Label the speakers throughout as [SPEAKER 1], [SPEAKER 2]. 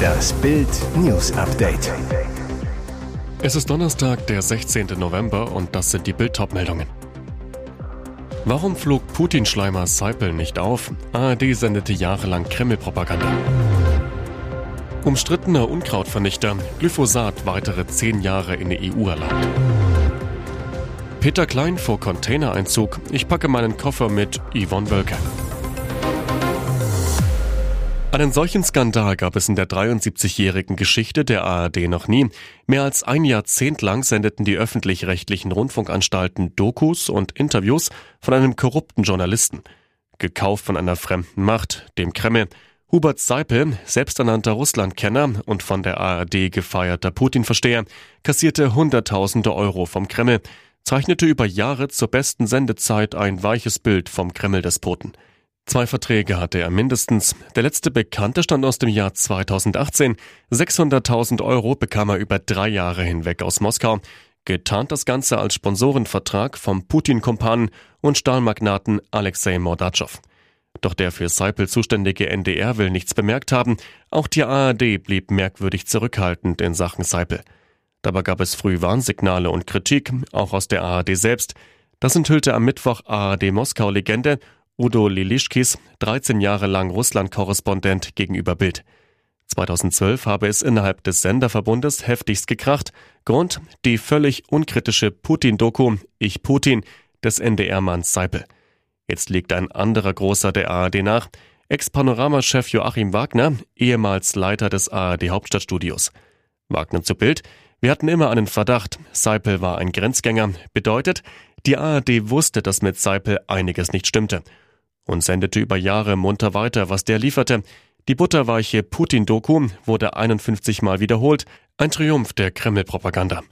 [SPEAKER 1] Das Bild News Update.
[SPEAKER 2] Es ist Donnerstag, der 16. November und das sind die Bild meldungen Warum flog Putin-Schleimer Seipel nicht auf? ARD sendete jahrelang Kreml-Propaganda. Umstrittener Unkrautvernichter, Glyphosat weitere zehn Jahre in der EU erlaubt. Peter Klein vor Containereinzug. Ich packe meinen Koffer mit Yvonne Wölke. Einen solchen Skandal gab es in der 73-jährigen Geschichte der ARD noch nie. Mehr als ein Jahrzehnt lang sendeten die öffentlich-rechtlichen Rundfunkanstalten Dokus und Interviews von einem korrupten Journalisten. Gekauft von einer fremden Macht, dem Kreml. Hubert Seipel, selbsternannter Russlandkenner und von der ARD gefeierter Putin-Versteher, kassierte Hunderttausende Euro vom Kreml zeichnete über Jahre zur besten Sendezeit ein weiches Bild vom Kreml-Despoten. Zwei Verträge hatte er mindestens. Der letzte bekannte stand aus dem Jahr 2018. 600.000 Euro bekam er über drei Jahre hinweg aus Moskau. Getarnt das Ganze als Sponsorenvertrag vom Putin-Kumpanen und Stahlmagnaten Alexei Mordatschow. Doch der für Seipel zuständige NDR will nichts bemerkt haben. Auch die ARD blieb merkwürdig zurückhaltend in Sachen Seipel. Dabei gab es früh Warnsignale und Kritik, auch aus der ARD selbst. Das enthüllte am Mittwoch ARD Moskau-Legende Udo Lilischkis, 13 Jahre lang Russland-Korrespondent gegenüber Bild. 2012 habe es innerhalb des Senderverbundes heftigst gekracht. Grund die völlig unkritische Putin-Doku Ich Putin des NDR-Manns Seipel. Jetzt liegt ein anderer Großer der ARD nach, Ex-Panorama-Chef Joachim Wagner, ehemals Leiter des ARD-Hauptstadtstudios. Wagner zu Bild, wir hatten immer einen Verdacht, Seipel war ein Grenzgänger, bedeutet, die ARD wusste, dass mit Seipel einiges nicht stimmte und sendete über Jahre munter weiter, was der lieferte. Die butterweiche Putin-Doku wurde 51 Mal wiederholt, ein Triumph der Kreml-Propaganda.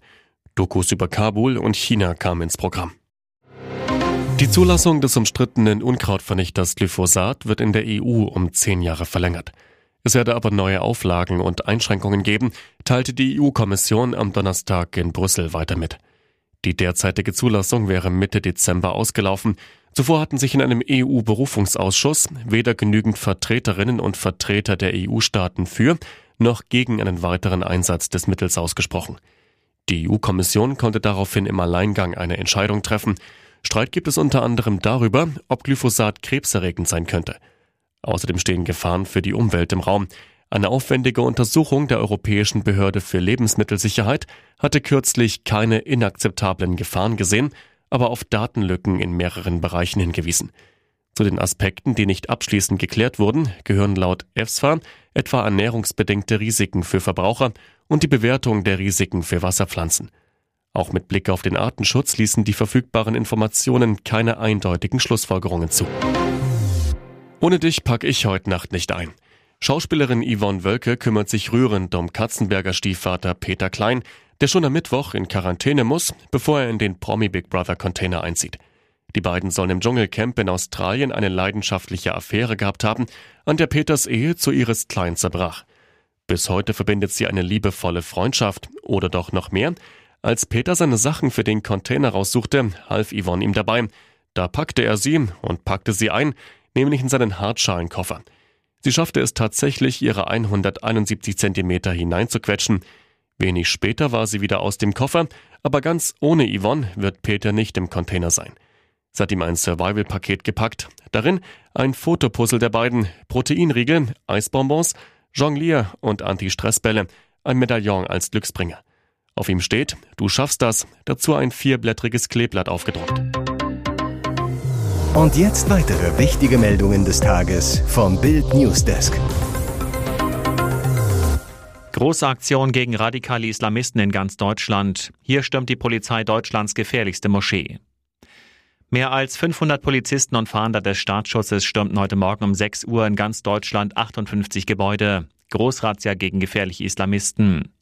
[SPEAKER 2] Dokus über Kabul und China kamen ins Programm. Die Zulassung des umstrittenen Unkrautvernichters Glyphosat wird in der EU um zehn Jahre verlängert. Es werde aber neue Auflagen und Einschränkungen geben, teilte die EU-Kommission am Donnerstag in Brüssel weiter mit. Die derzeitige Zulassung wäre Mitte Dezember ausgelaufen. Zuvor hatten sich in einem EU-Berufungsausschuss weder genügend Vertreterinnen und Vertreter der EU-Staaten für noch gegen einen weiteren Einsatz des Mittels ausgesprochen. Die EU-Kommission konnte daraufhin im Alleingang eine Entscheidung treffen. Streit gibt es unter anderem darüber, ob Glyphosat krebserregend sein könnte. Außerdem stehen Gefahren für die Umwelt im Raum. Eine aufwendige Untersuchung der Europäischen Behörde für Lebensmittelsicherheit hatte kürzlich keine inakzeptablen Gefahren gesehen, aber auf Datenlücken in mehreren Bereichen hingewiesen. Zu den Aspekten, die nicht abschließend geklärt wurden, gehören laut EFSFA etwa ernährungsbedingte Risiken für Verbraucher und die Bewertung der Risiken für Wasserpflanzen. Auch mit Blick auf den Artenschutz ließen die verfügbaren Informationen keine eindeutigen Schlussfolgerungen zu. Ohne dich pack ich heute Nacht nicht ein. Schauspielerin Yvonne Wölke kümmert sich rührend um Katzenberger Stiefvater Peter Klein, der schon am Mittwoch in Quarantäne muss, bevor er in den Promi Big Brother Container einzieht. Die beiden sollen im Dschungelcamp in Australien eine leidenschaftliche Affäre gehabt haben, an der Peters Ehe zu ihres Klein zerbrach. Bis heute verbindet sie eine liebevolle Freundschaft oder doch noch mehr. Als Peter seine Sachen für den Container raussuchte, half Yvonne ihm dabei. Da packte er sie und packte sie ein, nämlich in seinen Hartschalenkoffer. Sie schaffte es tatsächlich, ihre 171 Zentimeter hineinzuquetschen. Wenig später war sie wieder aus dem Koffer, aber ganz ohne Yvonne wird Peter nicht im Container sein. Sie hat ihm ein Survival-Paket gepackt. Darin ein Fotopuzzle der beiden, Proteinriegel, Eisbonbons, Jonglier und Anti-Stressbälle, ein Medaillon als Glücksbringer. Auf ihm steht, du schaffst das, dazu ein vierblättriges Kleeblatt aufgedruckt.
[SPEAKER 1] Und jetzt weitere wichtige Meldungen des Tages vom Bild Newsdesk.
[SPEAKER 3] Große Aktion gegen radikale Islamisten in ganz Deutschland. Hier stürmt die Polizei Deutschlands gefährlichste Moschee. Mehr als 500 Polizisten und Fahnder des Staatsschutzes stürmten heute Morgen um 6 Uhr in ganz Deutschland 58 Gebäude. Großrazzia gegen gefährliche Islamisten.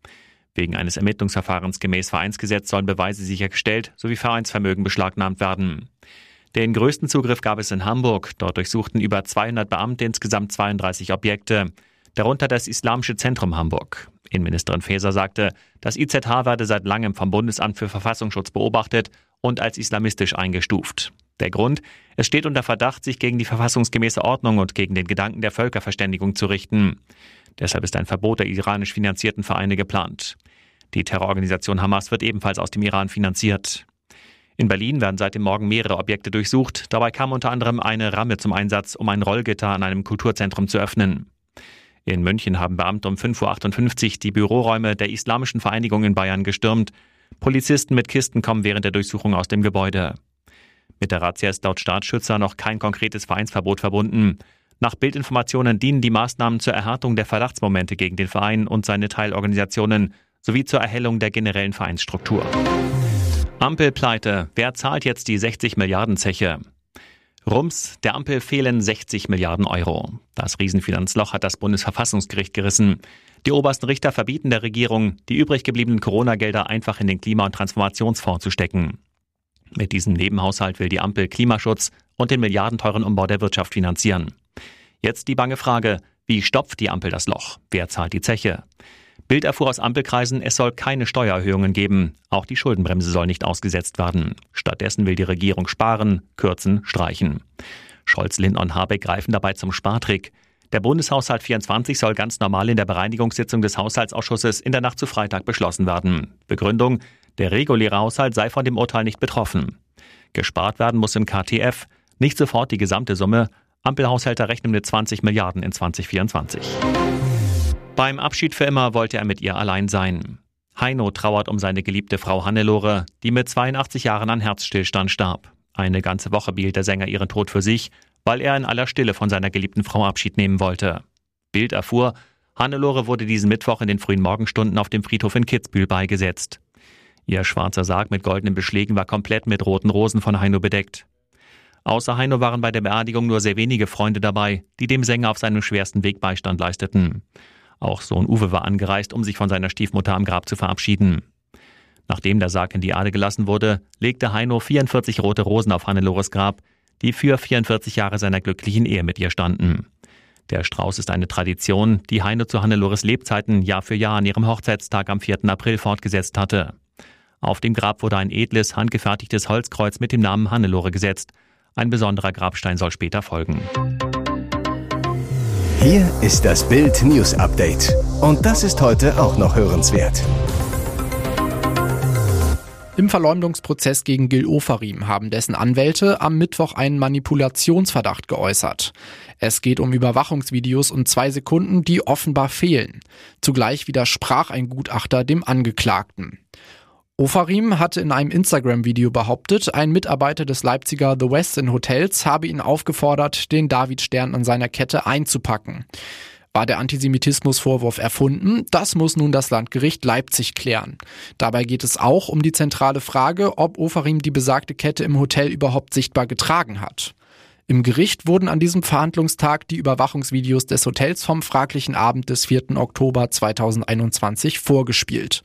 [SPEAKER 3] Wegen eines Ermittlungsverfahrens gemäß Vereinsgesetz sollen Beweise sichergestellt sowie Vereinsvermögen beschlagnahmt werden. Den größten Zugriff gab es in Hamburg. Dort durchsuchten über 200 Beamte insgesamt 32 Objekte, darunter das Islamische Zentrum Hamburg. Innenministerin Faeser sagte, das IZH werde seit langem vom Bundesamt für Verfassungsschutz beobachtet und als islamistisch eingestuft. Der Grund, es steht unter Verdacht, sich gegen die verfassungsgemäße Ordnung und gegen den Gedanken der Völkerverständigung zu richten. Deshalb ist ein Verbot der iranisch finanzierten Vereine geplant. Die Terrororganisation Hamas wird ebenfalls aus dem Iran finanziert. In Berlin werden seit dem Morgen mehrere Objekte durchsucht. Dabei kam unter anderem eine Ramme zum Einsatz, um ein Rollgitter an einem Kulturzentrum zu öffnen. In München haben Beamte um 5.58 Uhr die Büroräume der Islamischen Vereinigung in Bayern gestürmt. Polizisten mit Kisten kommen während der Durchsuchung aus dem Gebäude. Mit der Razzia ist laut Staatsschützer noch kein konkretes Vereinsverbot verbunden. Nach Bildinformationen dienen die Maßnahmen zur Erhärtung der Verdachtsmomente gegen den Verein und seine Teilorganisationen sowie zur Erhellung der generellen Vereinsstruktur. Ampelpleite. Wer zahlt jetzt die 60 Milliarden Zeche? Rums, der Ampel fehlen 60 Milliarden Euro. Das Riesenfinanzloch hat das Bundesverfassungsgericht gerissen. Die obersten Richter verbieten der Regierung, die übrig gebliebenen Corona-Gelder einfach in den Klima- und Transformationsfonds zu stecken. Mit diesem Nebenhaushalt will die Ampel Klimaschutz und den milliardenteuren Umbau der Wirtschaft finanzieren. Jetzt die bange Frage, wie stopft die Ampel das Loch? Wer zahlt die Zeche? Bild erfuhr aus Ampelkreisen, es soll keine Steuererhöhungen geben. Auch die Schuldenbremse soll nicht ausgesetzt werden. Stattdessen will die Regierung sparen, kürzen, streichen. Scholz, Lindner und Habeck greifen dabei zum Spartrick. Der Bundeshaushalt 24 soll ganz normal in der Bereinigungssitzung des Haushaltsausschusses in der Nacht zu Freitag beschlossen werden. Begründung, der reguläre Haushalt sei von dem Urteil nicht betroffen. Gespart werden muss im KTF, nicht sofort die gesamte Summe. Ampelhaushalter rechnen mit 20 Milliarden in 2024. Beim Abschied für immer wollte er mit ihr allein sein. Heino trauert um seine geliebte Frau Hannelore, die mit 82 Jahren an Herzstillstand starb. Eine ganze Woche behielt der Sänger ihren Tod für sich, weil er in aller Stille von seiner geliebten Frau Abschied nehmen wollte. Bild erfuhr, Hannelore wurde diesen Mittwoch in den frühen Morgenstunden auf dem Friedhof in Kitzbühel beigesetzt. Ihr schwarzer Sarg mit goldenen Beschlägen war komplett mit roten Rosen von Heino bedeckt. Außer Heino waren bei der Beerdigung nur sehr wenige Freunde dabei, die dem Sänger auf seinem schwersten Weg Beistand leisteten. Auch Sohn Uwe war angereist, um sich von seiner Stiefmutter am Grab zu verabschieden. Nachdem der Sarg in die Erde gelassen wurde, legte Heino 44 rote Rosen auf Hannelores Grab, die für 44 Jahre seiner glücklichen Ehe mit ihr standen. Der Strauß ist eine Tradition, die Heino zu Hannelores Lebzeiten Jahr für Jahr an ihrem Hochzeitstag am 4. April fortgesetzt hatte. Auf dem Grab wurde ein edles, handgefertigtes Holzkreuz mit dem Namen Hannelore gesetzt. Ein besonderer Grabstein soll später folgen.
[SPEAKER 1] Hier ist das Bild News Update. Und das ist heute auch noch hörenswert.
[SPEAKER 4] Im Verleumdungsprozess gegen Gil Ofarim haben dessen Anwälte am Mittwoch einen Manipulationsverdacht geäußert. Es geht um Überwachungsvideos und zwei Sekunden, die offenbar fehlen. Zugleich widersprach ein Gutachter dem Angeklagten. Ofarim hatte in einem Instagram-Video behauptet, ein Mitarbeiter des Leipziger The Westin Hotels habe ihn aufgefordert, den Davidstern an seiner Kette einzupacken. War der Antisemitismusvorwurf erfunden? Das muss nun das Landgericht Leipzig klären. Dabei geht es auch um die zentrale Frage, ob Ofarim die besagte Kette im Hotel überhaupt sichtbar getragen hat. Im Gericht wurden an diesem Verhandlungstag die Überwachungsvideos des Hotels vom fraglichen Abend des 4. Oktober 2021 vorgespielt.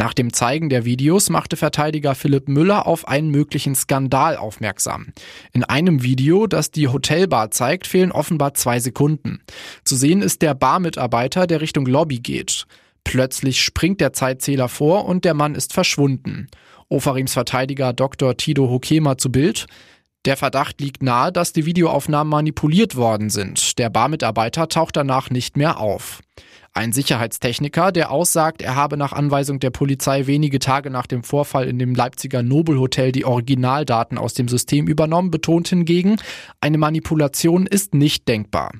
[SPEAKER 4] Nach dem Zeigen der Videos machte Verteidiger Philipp Müller auf einen möglichen Skandal aufmerksam. In einem Video, das die Hotelbar zeigt, fehlen offenbar zwei Sekunden. Zu sehen ist der Barmitarbeiter, der Richtung Lobby geht. Plötzlich springt der Zeitzähler vor und der Mann ist verschwunden. Ofarims Verteidiger Dr. Tido Hokema zu Bild. Der Verdacht liegt nahe, dass die Videoaufnahmen manipuliert worden sind. Der Barmitarbeiter taucht danach nicht mehr auf. Ein Sicherheitstechniker, der aussagt, er habe nach Anweisung der Polizei wenige Tage nach dem Vorfall in dem Leipziger Nobelhotel die Originaldaten aus dem System übernommen, betont hingegen, eine Manipulation ist nicht denkbar.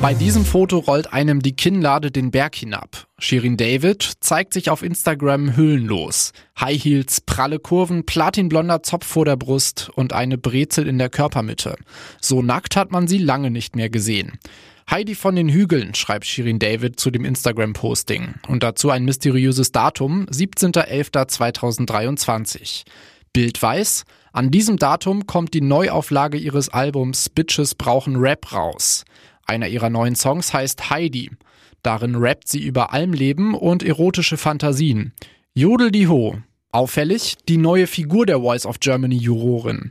[SPEAKER 4] Bei diesem Foto rollt einem die Kinnlade den Berg hinab. Shirin David zeigt sich auf Instagram hüllenlos. High Heels, pralle Kurven, platinblonder Zopf vor der Brust und eine Brezel in der Körpermitte. So nackt hat man sie lange nicht mehr gesehen. Heidi von den Hügeln, schreibt Shirin David zu dem Instagram-Posting. Und dazu ein mysteriöses Datum, 17.11.2023. Bild weiß, an diesem Datum kommt die Neuauflage ihres Albums Bitches brauchen Rap raus. Einer ihrer neuen Songs heißt Heidi. Darin rappt sie über Almleben und erotische Fantasien. Jodel die Ho, Auffällig die neue Figur der Voice of Germany Jurorin.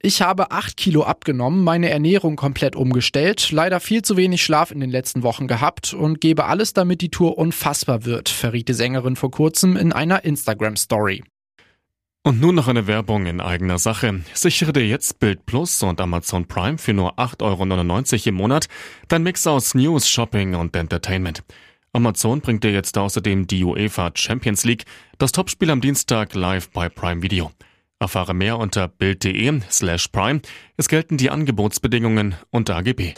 [SPEAKER 4] Ich habe acht Kilo abgenommen, meine Ernährung komplett umgestellt, leider viel zu wenig Schlaf in den letzten Wochen gehabt und gebe alles, damit die Tour unfassbar wird, verriet die Sängerin vor kurzem in einer Instagram-Story.
[SPEAKER 5] Und nun noch eine Werbung in eigener Sache. Sichere dir jetzt Bild Plus und Amazon Prime für nur 8,99 Euro im Monat dein Mix aus News, Shopping und Entertainment. Amazon bringt dir jetzt außerdem die UEFA Champions League, das Topspiel am Dienstag live bei Prime Video. Erfahre mehr unter bild.de slash prime. Es gelten die Angebotsbedingungen und AGB.